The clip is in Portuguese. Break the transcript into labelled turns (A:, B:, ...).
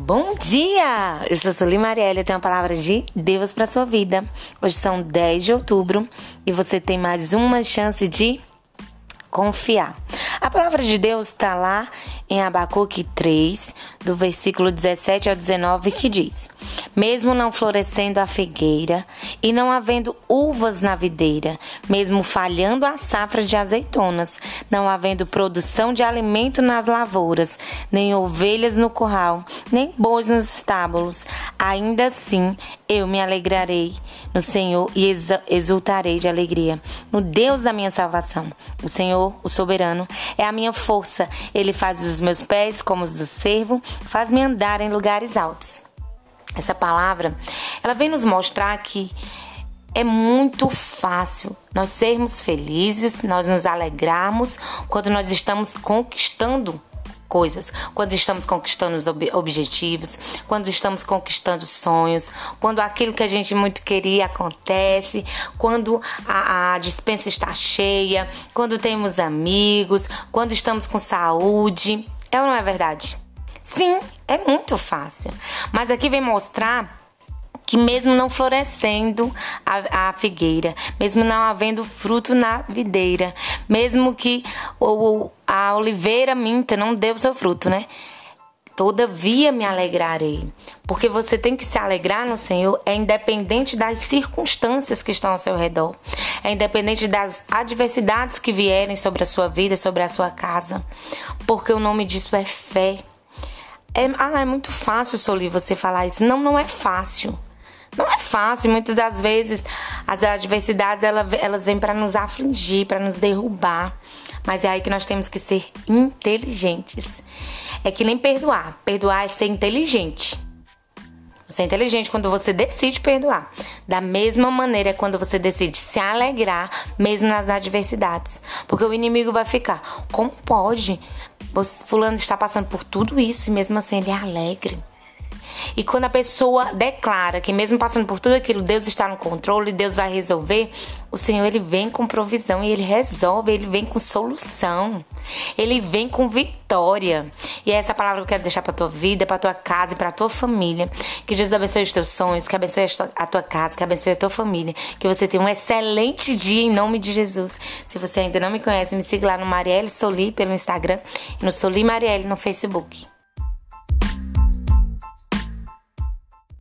A: Bom dia! Eu sou Sueli Marielle, eu tenho a palavra de Deus para sua vida. Hoje são 10 de outubro e você tem mais uma chance de confiar. A palavra de Deus está lá em Abacuque 3, do versículo 17 ao 19, que diz: Mesmo não florescendo a figueira e não havendo uvas na videira, mesmo falhando a safra de azeitonas, não havendo produção de alimento nas lavouras, nem ovelhas no curral, nem bois nos estábulos, ainda assim eu me alegrarei no Senhor e exultarei de alegria no Deus da minha salvação. O Senhor, o soberano, é a minha força. Ele faz os meus pés como os do servo, faz-me andar em lugares altos. Essa palavra, ela vem nos mostrar que é muito fácil nós sermos felizes, nós nos alegrarmos quando nós estamos conquistando coisas, quando estamos conquistando os ob objetivos, quando estamos conquistando sonhos, quando aquilo que a gente muito queria acontece, quando a, a dispensa está cheia, quando temos amigos, quando estamos com saúde. É ou não é verdade? Sim, é muito fácil. Mas aqui vem mostrar que mesmo não florescendo a, a, figueira, mesmo não havendo fruto na videira, mesmo que o, a oliveira minta não deu seu fruto, né? Todavia me alegrarei, porque você tem que se alegrar no Senhor, é independente das circunstâncias que estão ao seu redor, é independente das adversidades que vierem sobre a sua vida, sobre a sua casa, porque o nome disso é fé. É, ah, é muito fácil, Soli, você falar isso. Não, não é fácil. Não é fácil, muitas das vezes as adversidades elas vêm para nos afligir, para nos derrubar. Mas é aí que nós temos que ser inteligentes. É que nem perdoar. Perdoar é ser inteligente. Você é inteligente quando você decide perdoar. Da mesma maneira quando você decide se alegrar, mesmo nas adversidades. Porque o inimigo vai ficar: como pode? Fulano está passando por tudo isso e mesmo assim ele é alegre. E quando a pessoa declara que mesmo passando por tudo aquilo, Deus está no controle, Deus vai resolver, o Senhor ele vem com provisão e ele resolve, ele vem com solução. Ele vem com vitória. E é essa palavra que eu quero deixar para tua vida, para tua casa e para tua família. Que Jesus abençoe os teus sonhos, que abençoe a tua casa, que abençoe a tua família. Que você tenha um excelente dia em nome de Jesus. Se você ainda não me conhece, me siga lá no Marielle Soli pelo Instagram e no Soli Marielle no Facebook.